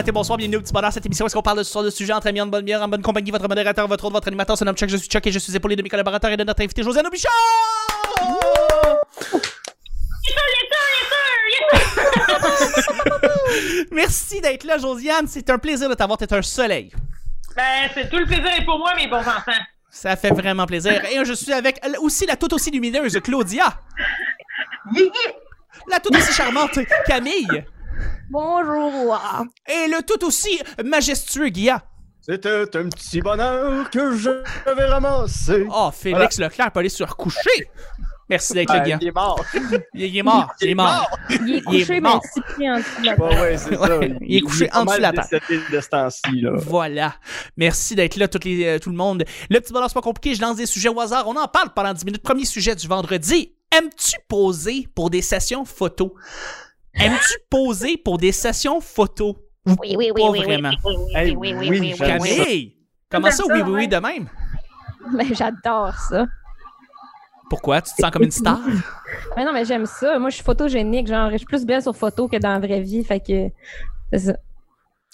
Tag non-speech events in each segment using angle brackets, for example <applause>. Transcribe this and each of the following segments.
matin, bonsoir, bienvenue au petit bonheur. Cette émission, est-ce qu'on parle de ce genre de sujet entre amis, en bonne bière, en bonne compagnie, votre modérateur, votre autre, votre animateur, son nom Chuck, je suis Chuck et je suis épaulé de mes collaborateurs et de notre invité Josiane Aubichon! <laughs> Merci d'être là, Josiane. C'est un plaisir de t'avoir. T'es un soleil. Ben, c'est tout le plaisir est pour moi, mes bons enfants. Ça fait vraiment plaisir. Et je suis avec aussi la toute aussi lumineuse Claudia. La toute aussi charmante Camille. Bonjour. Et le tout aussi majestueux Guilla. C'était un petit bonheur que je vais ramasser. Oh, Félix Leclerc peut aller se recoucher. Merci d'être là, Ben, Guilla. il est mort. Il, il est mort. Il est mort. Il est couché, mais en dessous de la Ouais, ouais, c'est ça. Ouais, il est couché en dessous de la table. décédé de ce temps-ci, là. Voilà. Merci d'être là, toutes les, euh, tout le monde. Le petit bonheur, c'est pas compliqué. Je lance des sujets au hasard. On en parle pendant 10 minutes. Premier sujet du vendredi. Aimes-tu poser pour des sessions photos? Aimes-tu poser pour des sessions photos? Oui, oui, oui, Pas oui, vraiment? oui, oui, Hey, oui, oui, oui, oui, j'aime oui, ça. oui. Camille! Comment ça, oui, oui, oui, de même? Mais <laughs> j'adore ça. Pourquoi? Tu te sens comme une star? <laughs> Mais non, mais j'aime ça. Moi, je suis photogénique. Genre, je suis plus belle sur photo que dans la vraie vie. Fait que. C'est ça.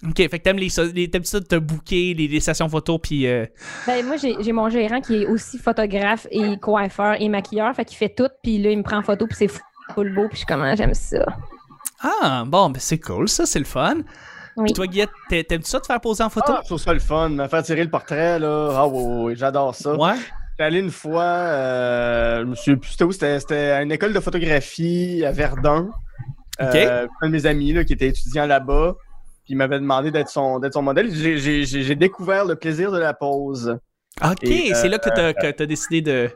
ok, fait que t'aimes, les, les- t'aimes ça de te booker, les, les sessions photos, puis... euh, Ben, moi, j'ai mon gérant qui est aussi photographe et coiffeur et maquilleur. Fait qu'il fait tout. Puis là, il me prend en photo. Puis c'est full beau. Puis je suis comme, ah, j'aime ça. Ah, bon, ben c'est cool, ça, c'est le fun. Oui. Puis toi, Guillette, t'a- t'aimes-tu ça te faire poser en photo? Ah, je trouve ça le fun, me faire tirer le portrait, là. Ah, ouais, ouais, ouais, j'adore ça. ouais? J'étais allé une fois, euh, je me souviens plus c'était où, c'était à une école de photographie à Verdun. Ok. Euh, un de mes amis là, qui était étudiant là-bas, puis il m'avait demandé d'être son, d'être son modèle. J'ai- J'ai j'ai- j'ai découvert le plaisir de la pose. Ok, c'est là euh, que t'as, que t'as décidé de...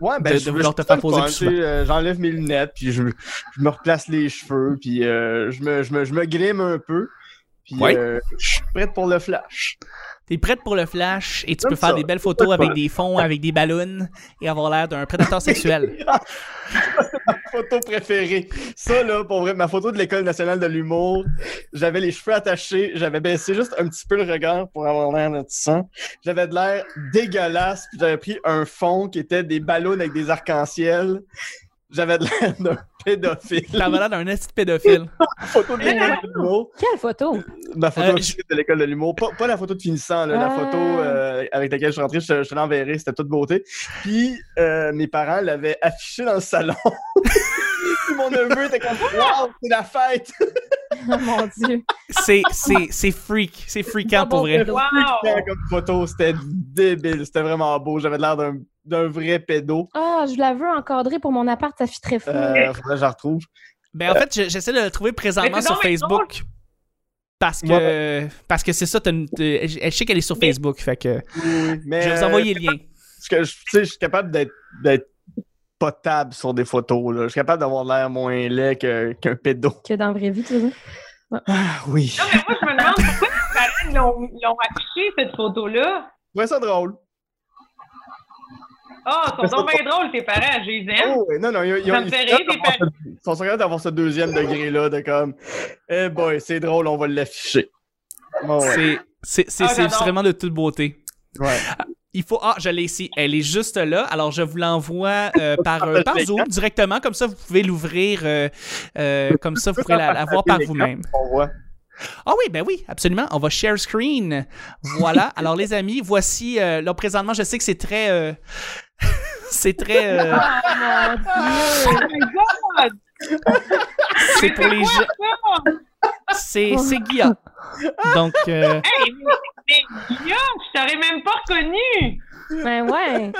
Ouais, De- ben, de je, vouloir je te faire poser plus euh, J'enlève mes lunettes, puis je, je me replace les cheveux, puis euh, je, me, je, me, je me grime un peu. Puis Ouais. euh, je suis prête pour le flash. T'es prête pour le flash et tu peux faire des belles photos avec des fonds, avec des ballons et avoir l'air d'un prédateur sexuel. <laughs> photo préférée. Ça, là, pour vrai, ma photo de l'École nationale de l'humour, j'avais les cheveux attachés, j'avais baissé juste un petit peu le regard pour avoir l'air de sang. J'avais de l'air dégueulasse, puis j'avais pris un fond qui était des ballons avec des arcs-en-ciel. J'avais de l'air d'un pédophile. T'avais l'air d'un petit pédophile. <laughs> photo de l'école de l'humour. Quelle photo? Ma photo Euh, de l'école de l'humour. Pas, pas la photo de finissant, là, la Ah. photo euh, avec laquelle je suis rentré, je, te- je te l'enverrai, c'était toute beauté. Puis euh, mes parents l'avaient affiché dans le salon. Puis <laughs> mon neveu était comme Waouh, c'est la fête! Oh <laughs> mon Dieu. C'est, c'est, c'est freak. C'est freakant pour vrai. Wow. C'était Comme photo, c'était débile, c'était vraiment beau. J'avais l'air d'un, d'un vrai pédo. Ah, je la veux encadrer pour mon appart, ça fit très fou. Euh, faudrait que je la retrouve. Ben, en fait, je- j'essaie de le trouver présentement sur Facebook. Parce que, parce que c'est ça, t'as une- t'as- je je sais qu'elle est sur Facebook, fait que Oui, oui. Mais, je vais vous envoyer le lien. Parce que je, tu sais, je suis capable d'être, d'être potable sur des photos. Là. Je suis capable d'avoir l'air moins laid que- qu'un pédo. Que dans la vraie vie, tu veux dire? Ah oui. Non, mais moi, je me demande pourquoi tes parents l'ont, l'ont affiché, cette photo-là. Je trouvais ça drôle. Ah, ils sont donc bien drôles, tes parents, je les aime. Oh, non, non, ils, ils, Ça me fait ils- rire, ils- tes parents. ils sont capables d'avoir ce deuxième degré-là de comme, eh boy, c'est drôle, on va l'afficher. Oh, ouais. C'est, c'est, c'est, Ah, vraiment de toute beauté. Ouais. Il faut. Ah, je l'ai ici. Elle est juste là. Alors, je vous l'envoie euh, <laughs> par, euh, par Zoom directement. Comme ça, vous pouvez l'ouvrir. euh, euh, comme ça, vous pourrez la, la voir par vous-même. On voit. Ah oui, ben oui, absolument. On va share screen. Voilà. Alors, les amis, voici. Euh, là, présentement, je sais que c'est très. euh, <laughs> c'est très. euh, Oh mon Oh my God! C'est pour les gens. C'est, Guilla. Donc, euh, Hey, mais, mais Guillaume, je t'aurais même pas reconnu! Ben ouais.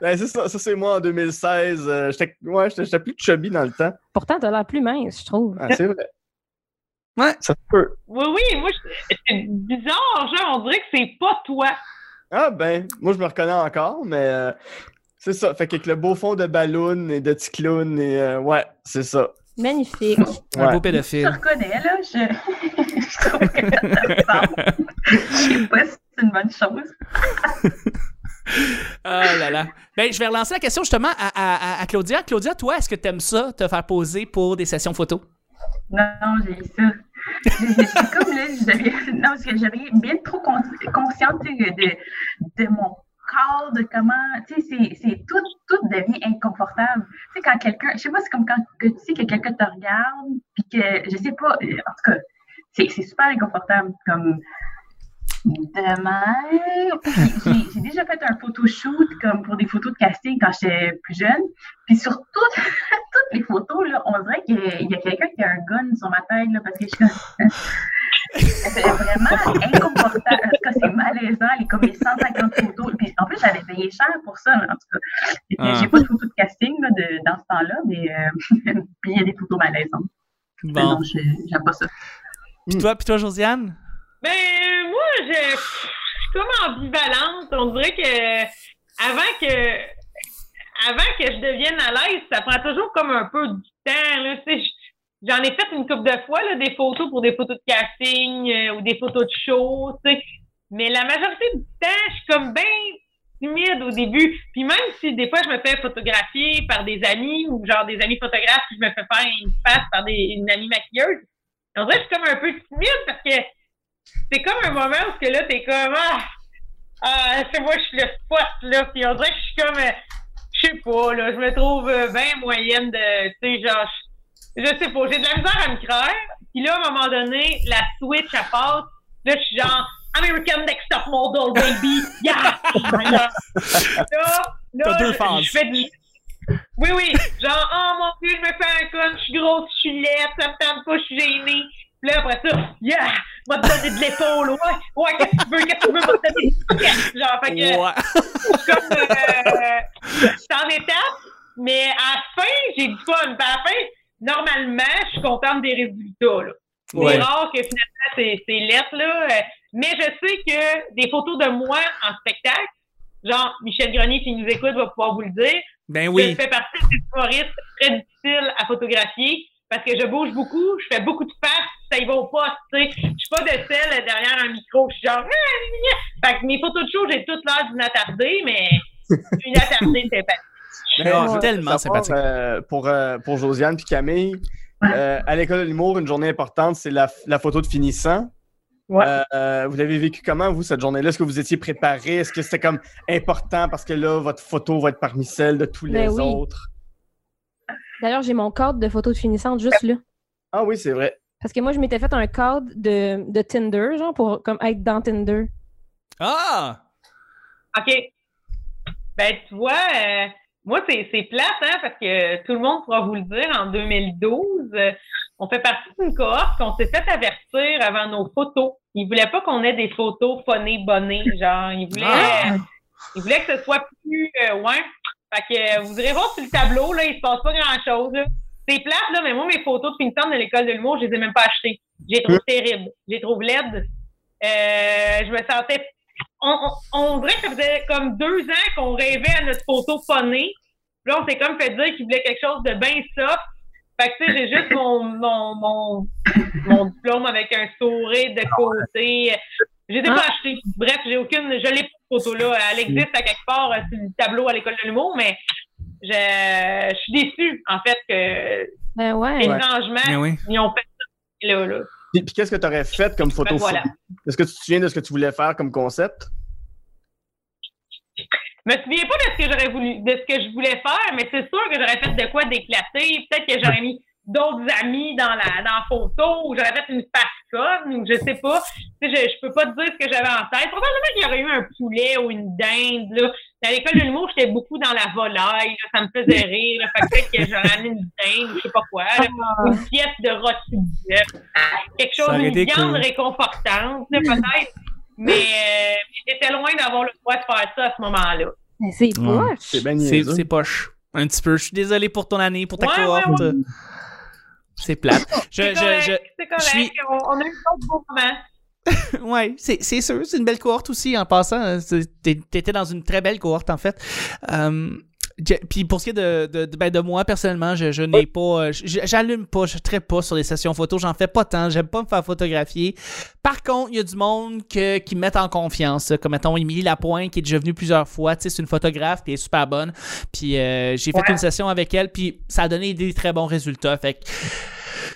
Ben, c'est ça, ça c'est moi en 2016. euh, j'étais, ouais, plus chubby dans le temps. Pourtant, t'as l'air plus mince, je trouve. Ah, c'est vrai. Ouais. Ça se peut. Oui, oui, moi, je- c'est bizarre, genre, on dirait que c'est pas toi. Ah, ben, moi, je me reconnais encore, mais euh, c'est ça. Fait qu'avec le beau fond de ballon et de petit clown, et euh, ouais, c'est ça. Magnifique. un Ouais. beau Je pédophile. reconnais, là. Je, <laughs> je trouve que ça te ressemble. Je sais pas si c'est une bonne chose. <laughs> Ah là là. Ben, je vais relancer la question justement à, à- Claudia. Claudia, toi, est-ce que t'aimes ça, te faire poser pour des sessions photos? Non, non, j'ai eu ça. J'étais comme là, j'avais. Non, parce que j'avais bien trop con- consciente de, de mon corps, de comment. Tu sais, c'est- c'est tout, tout devient inconfortable. Tu sais, quand quelqu'un. Je sais pas, c'est comme quand que tu sais que quelqu'un te regarde, puis que. Je sais pas. euh, En tout cas. c'est super inconfortable. Comme demain, j'ai déjà fait un photoshoot comme pour des photos de casting quand j'étais plus jeune. Puis sur toutes, <laughs> toutes les photos, là, on dirait qu'il y a- il y a quelqu'un qui a un gun sur ma tête là, parce que je suis <laughs> c'est vraiment inconfortable. En tout cas, c'est malaisant, les, comme les 150 photos. Puis en plus, j'avais payé cher pour ça, en tout cas. Ah. J'ai pas de photos de casting là, de, dans ce temps-là, mais euh, <laughs> puis il y a des photos malaisantes. Bon. J'aime pas ça. Puis toi, puis toi, Josiane? Ben, moi, je, je suis comme ambivalente. On dirait que avant que avant que je devienne à l'aise, ça prend toujours comme un peu du temps. Là, je- J'en ai fait une couple de fois là, des photos pour des photos de casting euh, ou des photos de show, tu sais. Mais la majorité du temps, je suis comme bien timide au début. Puis même si des fois je me fais photographier par des amis ou genre des amis photographes, puis je me fais faire une face par des, une amie maquilleuse, dirait que je suis comme un peu timide parce que c'est comme un moment où que là, t'es comme Ah, ah c'est moi, je suis le spot là. Puis on dirait que je suis comme euh, je sais pas, là, je me trouve euh, bien moyenne de tu sais, genre je, je sais pas, j'ai de la misère à me croire. Puis là, à un moment donné, la switch à passe. Là, je suis genre American Next Top Model, baby! <laughs> Yeah! là, là, deux je- fais du oui, oui. Genre, oh mon Dieu, je me fais un con, je suis grosse, je suis laide, ça me tente pas, je suis gênée. Puis là, après ça, yeah, va te donner de l'épaule. Ouais, ouais, qu'est-ce que tu veux, qu'est-ce que tu veux, donner du truc. Genre, fait que, Ouais. je suis comme, euh, c'est en étape, mais à la fin, j'ai du fun. Puis à la fin, normalement, je suis contente des résultats, là. Ouais. C'est rare que finalement, c'est, c'est lettre, là. Euh, Mais je sais que des photos de moi en spectacle, genre, Michel Grenier, qui nous écoute, va pouvoir vous le dire, Ben je oui. fais partie des humoristes très difficiles à photographier parce que je bouge beaucoup, je fais beaucoup de faces, ça y va au poste, tu sais. Je suis pas de celle derrière un micro, je suis genre... <laughs> Fait que mes photos de show, j'ai toute l'air d'une attardée, mais <laughs> une attardée sympathique. Je tellement savoir, sympathique. euh, pour, euh, pour Josiane puis Camille, euh, à l'école de l'humour, une journée importante, c'est la, la photo de finissant. Ouais. Euh, vous l'avez vécu comment, vous, cette journée-là? Est-ce que vous étiez préparé? Est-ce que c'était comme important parce que là, votre photo va être parmi celles de tous les Ben oui. autres? D'ailleurs, j'ai mon cadre de photos de finissante juste là. Ah oui, c'est vrai. Parce que moi, je m'étais fait un cadre de, de Tinder, genre, pour comme être dans Tinder. Ah! OK. Ben, tu vois, euh, moi, c'est, c'est plate, hein, parce que tout le monde pourra vous le dire, en 2012, euh, on fait partie d'une cohorte qu'on s'est fait avertir avant nos photos. Ils voulaient pas qu'on ait des photos phonées, bonnées, genre, ils voulaient, Ah. ils voulaient que ce soit plus, euh, ouais. Fait que, euh, vous irez voir sur le tableau, là, il se passe pas grand-chose. C'est plate, là, mais moi, mes photos de finissante de l'école de l'humour, je les ai même pas achetées. Je les trouve terribles. Je les trouve laides. Euh, je me sentais on, on, on dirait que ça faisait comme deux ans qu'on rêvait à notre photo phonée. Puis là, on s'est comme fait dire qu'il voulait quelque chose de bien soft. Fait que, tu sais, j'ai juste <laughs> mon, mon, mon, mon diplôme avec un sourire de côté. Je les ai pas achetés. Bref, j'ai aucune, je l'ai pas, cette photo-là. Elle existe à quelque part euh, sur le tableau à l'école de l'humour, mais je, je suis déçue, en fait, que Ben ouais. étrangement, Ben oui. ils ont fait ça là, là. Puis, puis qu'est-ce que tu aurais fait comme photo? Ben voilà. Est-ce que tu te souviens de ce que tu voulais faire comme concept? Je me souviens pas de ce que j'aurais voulu, de ce que je voulais faire, mais c'est sûr que j'aurais fait de quoi d'éclater. Peut-être que j'aurais mis d'autres amis dans la, dans la photo, ou j'aurais fait une pasconne, ou je sais pas. Tu sais, je, je peux pas te dire ce que j'avais en tête. Probablement qu'il y aurait eu un poulet ou une dinde, là. À l'école de l'humour, j'étais beaucoup dans la volaille, là. Ça me faisait rire, là. Fait que peut-être que j'aurais amené une dinde, ou je sais pas quoi, là. Ou une pièce de rôti. Quelque chose, une viande cool. réconfortante, peut-être. Mais euh, j'étais loin d'avoir le droit de faire ça à ce moment-là. Ben, c'est Ouais. poche. C'est bien C'est poche. Un petit peu. Je suis désolé pour ton année, pour ta Ouais, ouais, cohorte. C'est plate. <laughs> Je, je, correct, je, correct. je suis- On, on a eu d'autres beaux moments. <laughs> Ouais, c'est c'est sûr, c'est une belle cohorte aussi en passant. T'es- T'étais dans une très belle cohorte en fait. Euh, Puis pour ce qui est de, de, de- ben, de moi personnellement, je, je n'ai pas, euh, je- j'allume pas, je traite pas sur les sessions photos, j'en fais pas tant, j'aime pas me faire photographier. Par contre, il y a du monde que, qui me met en confiance, comme mettons Émilie Lapointe qui est déjà venue plusieurs fois, tu sais, c'est une photographe puis elle est super bonne. Puis euh, j'ai fait Ouais. une session avec elle puis ça a donné des très bons résultats. Fait que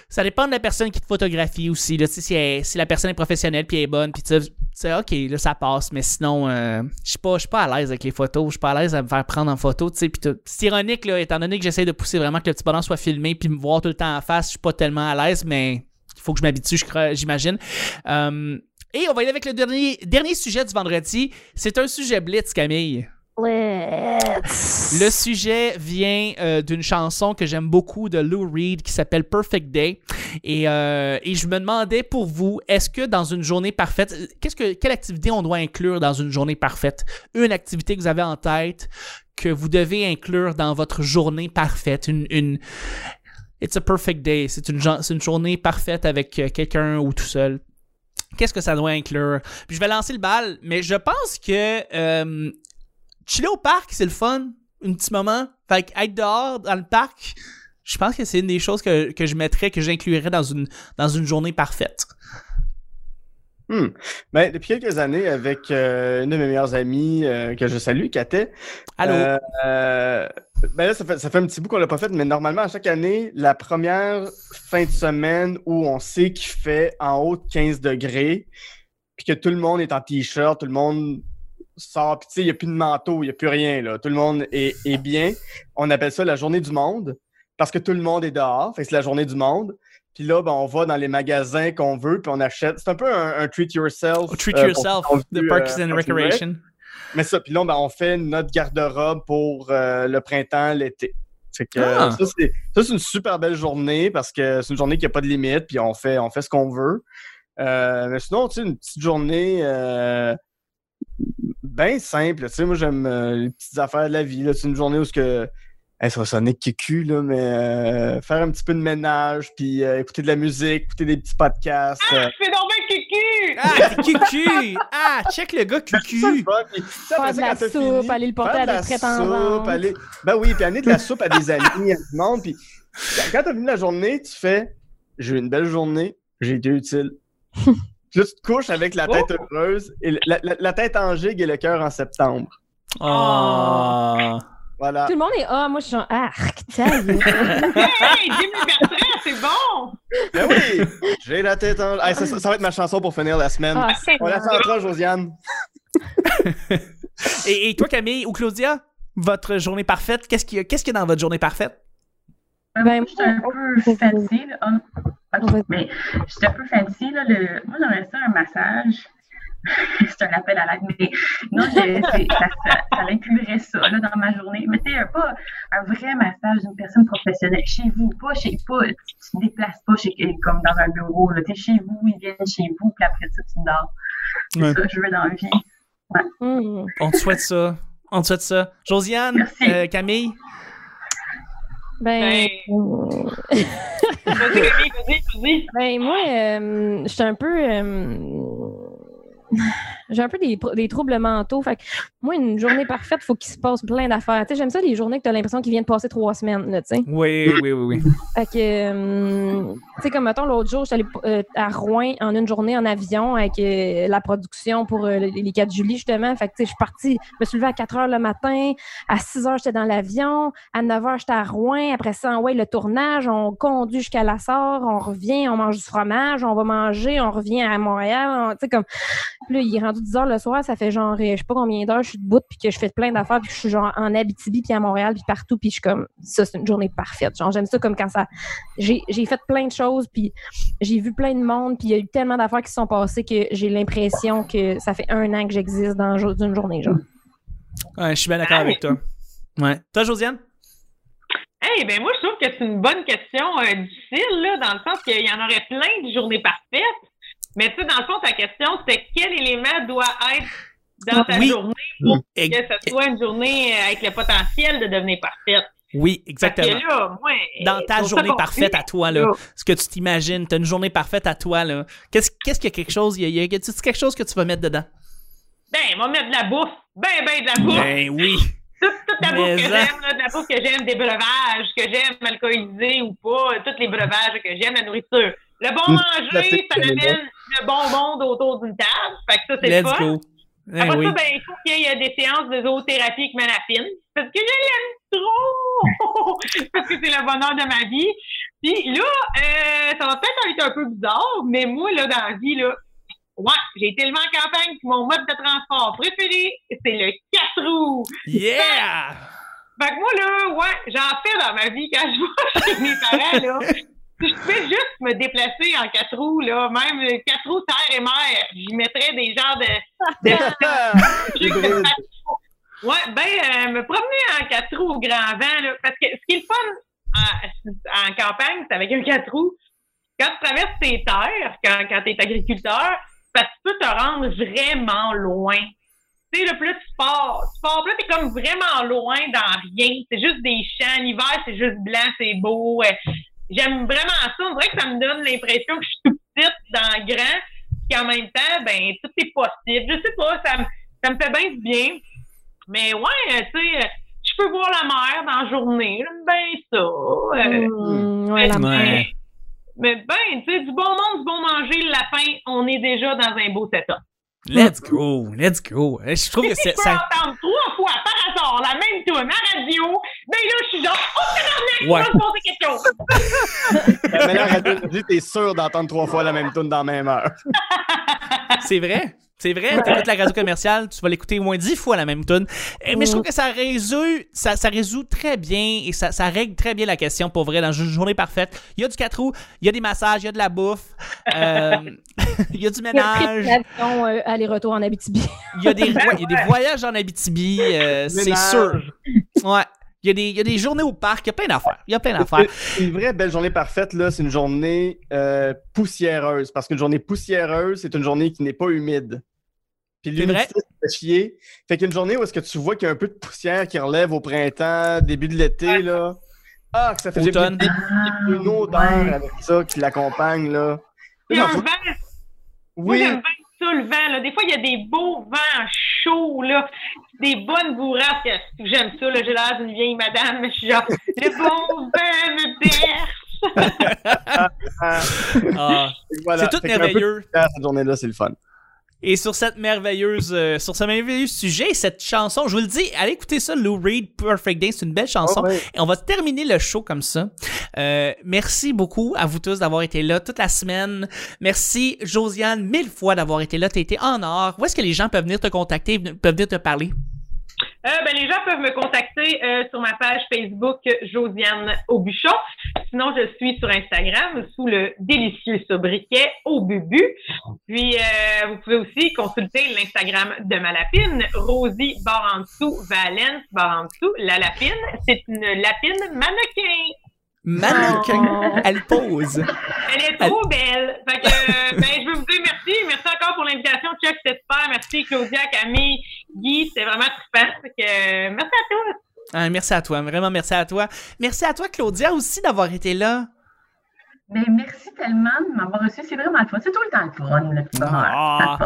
ça dépend de la personne qui te photographie aussi. Là, Tu sais, si, elle- si la personne est professionnelle puis elle est bonne, puis tu sais, ok, là, ça passe, mais sinon, euh, je suis pas, pas à l'aise avec les photos, je suis pas à l'aise à me faire prendre en photo. tu sais, puis. C'est ironique, là, étant donné que j'essaie de pousser vraiment que le petit bonhomme soit filmé puis me voir tout le temps en face, je suis pas tellement à l'aise, mais il faut que je m'habitue, j'imagine. Euh, et on va aller avec le dernier, dernier sujet du vendredi. C'est un sujet blitz, Camille. Le sujet vient euh, d'une chanson que j'aime beaucoup de Lou Reed qui s'appelle Perfect Day. Et, euh, et je me demandais pour vous, est-ce que dans une journée parfaite, qu'est-ce que, quelle activité on doit inclure dans une journée parfaite? Une activité que vous avez en tête que vous devez inclure dans votre journée parfaite? Une, une It's a perfect day. C'est une, journée parfaite avec euh, quelqu'un ou tout seul. Qu'est-ce que ça doit inclure? Puis je vais lancer le bal, mais je pense que chiller au parc, c'est le fun. Un petit moment. Fait que être dehors dans le parc, je pense que c'est une des choses que, que je mettrais, que j'inclurais dans une, dans une journée parfaite. Hmm. Ben, depuis quelques années, avec euh, une de mes meilleures amies euh, que je salue, Katé, Allô? euh, ben là, ça fait, ça fait un petit bout qu'on l'a pas fait, mais normalement, à chaque année, la première fin de semaine où on sait qu'il fait en haut de 15 degrés, puis que tout le monde est en t-shirt, tout le monde sort, puis tu sais, il n'y a plus de manteau, il n'y a plus rien, là. Tout le monde est, est bien. On appelle ça la journée du monde, parce que tout le monde est dehors, fait que c'est la journée du monde. Puis là, ben, on va dans les magasins qu'on veut, puis on achète. C'est un peu un, un treat yourself. Treat euh, yourself, the vu, Parks euh, and Parks and Rec. Recreation. Mais ça, puis là, ben, on fait notre garde-robe pour euh, le printemps, l'été. Que Ah. ça, c'est ça, c'est une super belle journée parce que c'est une journée qui n'a pas de limite, puis on fait, on fait ce qu'on veut. Euh, mais sinon, tu sais, une petite journée euh, bien simple. Tu sais, moi, j'aime euh, les petites affaires de la vie. là. C'est une journée où ce que. Hey, ça va sonner kiku, là, mais euh, faire un petit peu de ménage, puis euh, écouter de la musique, écouter des petits podcasts. euh, Je fais donc bien cucu! Ah, t'es cucu! Ah, check le gars c'est ça, le cucu! Puis, après Faire de ça, la soupe, fini, aller le porter faire à de des la prétendants. soupe, aller- Ben oui, puis amener de la soupe à des amis, à du monde. Puis quand t'as fini la journée, tu fais J'ai eu une belle journée, j'ai été utile. <laughs> Puis là, tu te couches avec la tête heureuse, et la, la- la tête en gigue et le cœur en septembre. Ah. Voilà. Tout le monde est Ah, moi je suis en arc, gueule. Hey, Jimmy Bertrand, c'est bon! Ben oui, j'ai la tête en. Hey, ça, ça- ça va être ma chanson pour finir la semaine. Ah, On la chantera, Josiane. <laughs> Et, et toi, Camille ou Claudia, votre journée parfaite, qu'est-ce qu'il y a, qu'est-ce qu'il y a dans votre journée parfaite? Euh, Ben, moi, j'étais un peu fancy. Là. Mais j'étais un peu fancy. Là, le... Moi, j'aimerais ça un massage. <laughs> c'est un appel à l'aide, mais non, je- ça, ça, ça inclurait ça là, dans ma journée. Mais tu sais, pas un vrai massage d'une personne professionnelle. Chez vous, pas chez pas, tu te déplaces pas chez, comme dans un bureau. Là. T'es chez vous, ils viennent chez vous, puis après ça, tu dors. C'est Ouais. ça que je veux dans la vie. Hum. On te souhaite ça. On te souhaite ça. Josiane, Merci. euh, Camille, Ben, Ben. Vas-y, Camille, vas-y, vas-y. ben, moi, euh, j'étais un peu. euh, j'ai un peu des, troubles mentaux. Fait que moi, une journée parfaite, faut qu'il se passe plein d'affaires. Tu sais, j'aime ça les journées que tu as l'impression qu'ils viennent de passer trois semaines, là, tu sais. Oui, oui, oui, oui. Fait que, euh, tu sais, comme mettons, l'autre jour, j'étais allée euh, à Rouen en une journée en avion avec euh, la production pour euh, les les 4 juillet, justement. Fait que, tu sais, je suis partie, je me suis levée à 4 heures le matin. À 6 heures, j'étais dans l'avion. À 9 heures, j'étais à Rouen. Après ça, ouais, le tournage, on conduit jusqu'à la Sarre, on revient, on mange du fromage, on va manger, on revient à Montréal. on- Tu sais, comme, là, il est rendu 10 heures le soir, ça fait genre, euh, je sais pas combien d'heures, je suis debout, puis que je fais plein d'affaires, puis que je suis genre en Abitibi, puis à Montréal, puis partout, puis je suis comme, ça, c'est une journée parfaite. Genre, j'aime ça comme quand ça. J'ai j'ai fait plein de choses, puis j'ai vu plein de monde, puis il y a eu tellement d'affaires qui se sont passées que j'ai l'impression que ça fait un an que j'existe dans une journée, genre. Ouais, je suis bien d'accord avec toi. Ouais. Toi, Josiane? Hey, ben moi, je trouve que c'est une bonne question euh, difficile, là, dans le sens qu'il y en aurait plein de journées parfaites. Mais tu sais, dans le fond, ta question, c'est quel élément doit être dans ta Oui. journée pour Ex- que ce soit une journée euh, avec le potentiel de devenir parfaite? Oui, exactement. que là, moi, Dans ta pour journée parfaite à toi, là, ce que tu t'imagines, t'as une journée parfaite à toi, là. Qu'est-ce qu'est-ce qu'il y a quelque chose, il y a, y quelque chose que tu vas mettre dedans? Ben, on va mettre de la bouffe. Ben, ben, de la bouffe. Ben oui. toute, toute la bouffe que j'aime, de la bouffe que j'aime, des breuvages, que j'aime alcoolisés ou pas, tous les breuvages que j'aime, la nourriture. Le bon manger, ça amène le bon monde autour d'une table. Fait que ça, c'est le fun. go. Ben Après oui. ça, ben, il faut qu'il y ait des séances de zoothérapie avec Manafine. Parce que je l'aime trop! <laughs> parce que c'est le bonheur de ma vie. Puis là, euh, ça va peut-être être un peu bizarre, mais moi, là, dans la vie, là, ouais, j'ai été élevé en campagne, puis mon mode de transport préféré, c'est le 4 roues. Yeah! Fait que moi, là, ouais, j'en fais dans ma vie quand je <laughs> vais chez mes parents, là. Juste me déplacer en quatre roues, là, même euh, quatre roues terre et mer, j'y mettrais des genres de, <laughs> de. <laughs> Ouais, ben, euh, me promener en quatre roues au grand vent, là, parce que ce qui est le fun en, en campagne, c'est avec un quatre roues. Quand tu traverses tes terres, quand, quand tu es agriculteur, parce que tu peux te rendre vraiment loin. Tu sais, là, plus tu pars, tu pars, là, t'es comme vraiment loin dans rien. C'est juste des champs. L'hiver, c'est juste blanc, c'est beau. J'aime vraiment ça. On dirait que ça me donne l'impression que je suis tout petite dans le grand, puis qu'en même temps, ben, tout est possible. Je sais pas, ça me, ça me fait bien du bien. Mais ouais, euh, tu sais, euh, je peux voir la mer dans la journée. J'aime bien ça. Euh, Hum, ouais, la- mais-. Mais ben, tu sais, du bon monde, du bon manger, le lapin, on est déjà dans un beau setup. Let's go, let's go. Je trouve que Si c'est ça. entendre trois fois par hasard la même tune à radio, ben là, je suis genre, oh, Ouais. je vais me poser quelque chose. Mais là, radio, dis, t'es sûr d'entendre trois fois la même tune dans la même heure. C'est vrai? C'est vrai, t'écoutes la radio commerciale, tu vas l'écouter au moins dix fois la même tune. Eh, Mais je trouve que ça résout, ça, ça résout très bien et ça, ça règle très bien la question pour vrai dans une journée parfaite. Il y a du quatre roues, il y a des massages, il y a de la bouffe, euh, <laughs> il y a du Il y a ménage, euh, aller-retour en Abitibi. il y a des, <laughs> ouais, il y a des voyages en Abitibi, euh, c'est Ménage. sûr. Ouais. Il y, a des, il y a des journées au parc, il y a plein d'affaires. Il y a plein d'affaires. Une vraie belle journée parfaite, là, c'est une journée euh, poussiéreuse. Parce qu'une journée poussiéreuse, c'est une journée qui n'est pas humide. Puis C'est l'humidité, ça fait chier. Fait qu'une journée où est-ce que tu vois qu'il y a un peu de poussière qui relève au printemps, début de l'été, là. Ah, que ça fait Automne. j'ai Ah, une odeur ouais. avec ça qui l'accompagne, là. Il y a un moi Oui, bien ça, le vent. Là. Des fois, il y a des beaux vents chauds, là, des bonnes bourrasques. J'aime ça, là. j'ai l'air d'une vieille madame, mais je suis genre, le bon vent me berce. <laughs> ah, Ah. voilà. C'est tout peu merveilleux. Cette journée-là, c'est le fun. Et sur cette merveilleuse, euh, sur ce merveilleux sujet, cette chanson, je vous le dis, allez écouter ça, Lou Reed, Perfect Day, c'est une belle chanson. Oh, ouais. Et on va terminer le show comme ça. Euh, merci beaucoup à vous tous d'avoir été là toute la semaine. Merci Josiane mille fois d'avoir été là. T'as été en or. Où est-ce que les gens peuvent venir te contacter, peuvent venir te parler? Euh, ben, les gens peuvent me contacter euh, sur ma page Facebook Josiane Aubuchon. Sinon, je suis sur Instagram sous le délicieux sobriquet au bubu. Puis, vous pouvez aussi consulter l'Instagram de ma lapine, Rosie dessous, Valence dessous, la lapine. C'est une lapine mannequin. Mannequin. Oh. Elle pose. Elle est trop belle. Fait que, euh, ben, je veux vous dire merci. Merci encore pour l'invitation. Chuck, c'était super. Merci Claudia, Camille, Guy. C'était vraiment. Fait que, euh, merci à tous. Ah, merci à toi, vraiment merci à toi. Merci à toi, Claudia, aussi d'avoir été là. Mais merci tellement de m'avoir reçu. C'est vraiment le fun. C'est tout le temps le fun, le petit bonheur.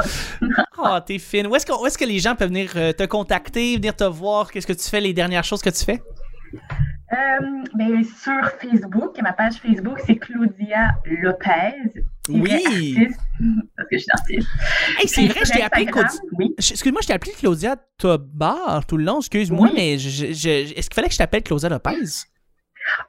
Oh, t'es fine. Où est-ce que, où est-ce que les gens peuvent venir euh, te contacter, venir te voir? Qu'est-ce que tu fais, les dernières choses que tu fais? Euh, ben, sur Facebook, ma page Facebook, c'est Claudia Lopez. Oui. Artiste, parce que je suis artiste. Hey, c'est vrai, je t'ai appelé Claudia. Oui. Excuse-moi, je t'ai appelé Claudia Tobar tout le long, excuse-moi, Oui. mais est-ce qu'il fallait que je t'appelle Claudia Lopez?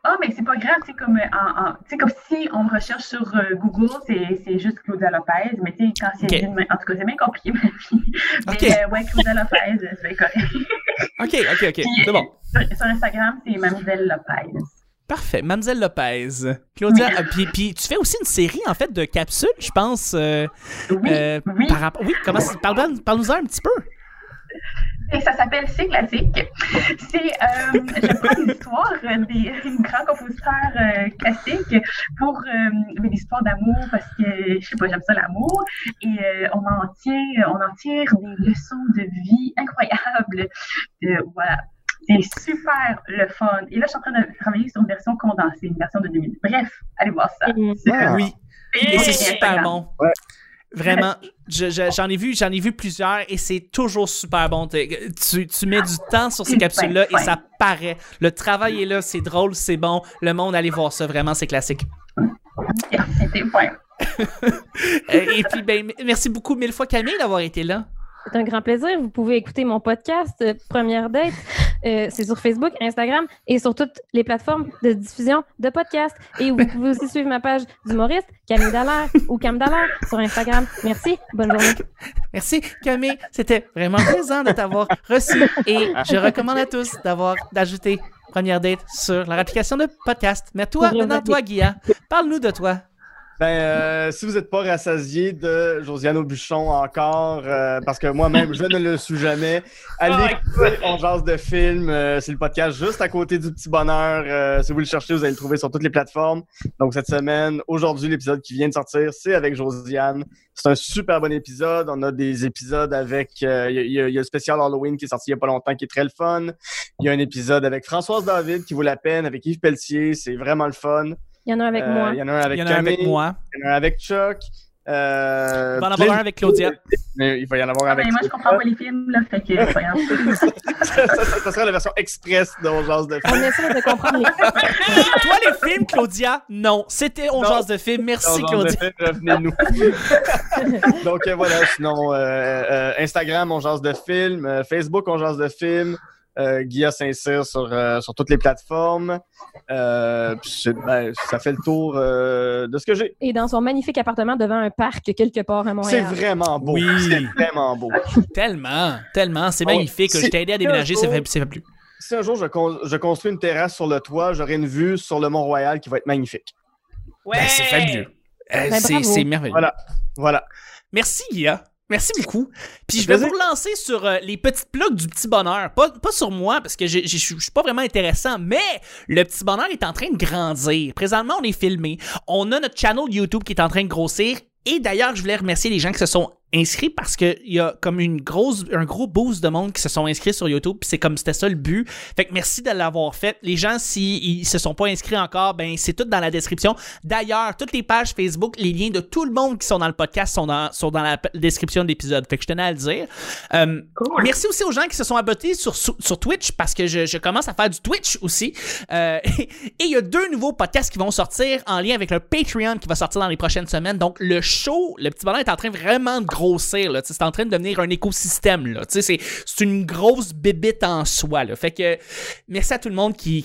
Ah, mais c'est pas grave, c'est comme, euh, en, en- tu sais, comme si on me recherche sur euh, Google, c'est, juste Claudia Lopez, mais tu sais, quand c'est Ok. dit de main- en tout cas, c'est bien compliqué, ma vie. <laughs> Mais Ok. euh, ouais, Claudia Lopez, c'est bien correct. <laughs> Ok, ok, ok, c'est bon. Sur, sur Instagram, c'est Mademoiselle Lopez. Parfait. Mademoiselle Lopez. Claudia, euh, puis, puis tu fais aussi une série, en fait, de capsules, je pense. Oui, oui. par rapport- oui, comment ça- parle- un petit peu. Et ça s'appelle C'est classique. C'est, euh, je prends l'histoire des grands compositeurs euh, classiques pour euh, des histoires d'amour parce que, je sais pas, j'aime ça l'amour. Et euh, on, en tire, on en tire des leçons de vie incroyables. Euh, voilà. C'est super le fun. Et là, je suis en train de travailler sur une version condensée, une version de 2000. Bref, allez voir ça. Mm. C'est Ah. Oui. Et Et- c'est super bon. Ouais. Vraiment, je- je- j'en ai vu, j'en ai vu plusieurs et c'est toujours super bon. Tu, tu mets du temps sur ces capsules-là et ça paraît. Le travail est là, c'est drôle, c'est bon. Le monde, allez voir ça, vraiment, c'est classique. <laughs> Et puis, ben, merci beaucoup mille fois Camille d'avoir été là. C'est un grand plaisir. Vous pouvez écouter mon podcast euh, Première Date. Euh, c'est sur Facebook, Instagram et sur toutes les plateformes de diffusion de podcasts. Et vous pouvez aussi suivre ma page d'humoriste, Camille Dallaire ou Cam Dallaire sur Instagram. Merci. Bonne journée. Merci Camille, c'était vraiment plaisant de t'avoir reçu et je recommande à tous d'avoir d'ajouter première date sur leur application de podcast. Mais toi, maintenant, toi, Guilla, parle-nous de toi. Ben, euh, si vous n'êtes pas rassasié de Josiane Aubuchon encore, euh, parce que moi-même, je ne le suis jamais, allez Ah, écouter On jase de film. euh, c'est le podcast juste à côté du Petit Bonheur. Euh, si vous le cherchez, vous allez le trouver sur toutes les plateformes. Donc, cette semaine, aujourd'hui, l'épisode qui vient de sortir, c'est avec Josiane. C'est un super bon épisode. On a des épisodes avec... euh, Il y, y a- il y a le spécial Halloween qui est sorti il y a pas longtemps, qui est très le fun. Il y a un épisode avec Françoise David qui vaut la peine, avec Yves Pelletier. C'est vraiment le fun. Il y en a un avec Euh, moi. Il y en a un avec Il y en a un avec Camille. moi. Il y en a un avec Chuck. Euh, Il va en plein avoir un avec Claudia. Mais il va y en avoir Ah, avec mais moi, je comprends pas les films, là, fait que <laughs> ça, ça, ça serait la version express de On jase de On film. essaie de comprendre les. <laughs> Toi, les films, Claudia, non. C'était On jase de film. On Merci, Claudia. Revenez-nous. <laughs> Donc euh, voilà, sinon euh, euh, Instagram, On jase de film. euh, Facebook, On jase de film. Euh, Guilla Saint-Cyr sur, euh, sur toutes les plateformes. Euh, c'est- ben, ça fait le tour euh, de ce que j'ai. Et dans son magnifique appartement devant un parc quelque part à C'est Montréal. vraiment beau. Oui. C'est vraiment beau. Tellement, tellement. C'est ouais. magnifique. C'est- Je t'ai aidé à déménager, ça c'est- fait, plus. Si un jour je, con- je construis une terrasse sur le toit, j'aurai une vue sur le Mont-Royal qui va être magnifique. Ouais. Ben, c'est fabuleux. Euh, Ben, c'est bravo. c'est merveilleux. Voilà. Voilà. Merci, Guilla. Merci beaucoup. Puis je vais vous relancer sur euh, les petites plugs du petit bonheur. Pas, pas sur moi, parce que je suis pas vraiment intéressant, mais le petit bonheur est en train de grandir. Présentement, on est filmé. On a notre channel YouTube qui est en train de grossir. Et d'ailleurs, je voulais remercier les gens qui se sont inscrits parce qu'il y a comme une grosse, un gros boost de monde qui se sont inscrits sur YouTube. C'est comme c'était ça le but. Fait que merci de l'avoir fait. Les gens, s'ils se sont pas inscrits encore, ben c'est tout dans la description. D'ailleurs, toutes les pages Facebook, les liens de tout le monde qui sont dans le podcast sont dans, sont dans la description de l'épisode. Fait que je tenais à le dire. Euh, Cool. Merci aussi aux gens qui se sont abonnés sur, sur, sur Twitch parce que je, je commence à faire du Twitch aussi. Euh, <laughs> et il y a deux nouveaux podcasts qui vont sortir en lien avec le Patreon qui va sortir dans les prochaines semaines. Donc le show, le petit bonheur est en train vraiment de grossir. C'est en train de devenir un écosystème. C'est une grosse bébite en soi. Fait que merci à tout le monde qui,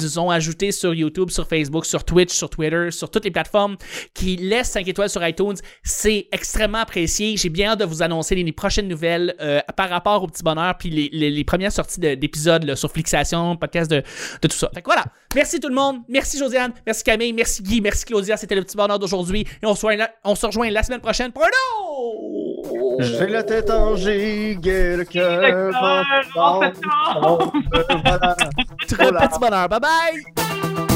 nous ont ajouté sur YouTube, sur Facebook, sur Twitch, sur Twitter, sur toutes les plateformes, qui laissent 5 étoiles sur iTunes. C'est extrêmement apprécié. J'ai bien hâte de vous annoncer les, prochaines nouvelles euh, par rapport au petit bonheur puis les, premières sorties de- d'épisodes sur Flixation, podcast de, de tout ça. Fait que voilà. Merci tout le monde. Merci Josiane. Merci Camille. Merci Guy. Merci Claudia. C'était le petit bonheur d'aujourd'hui. Et on se, rejoint la- on se rejoint la semaine prochaine pour un autre. J'ai la tête en gigue, le cœur Le cœur en. <laughs> Voilà. Très petit bonheur. Bye bye.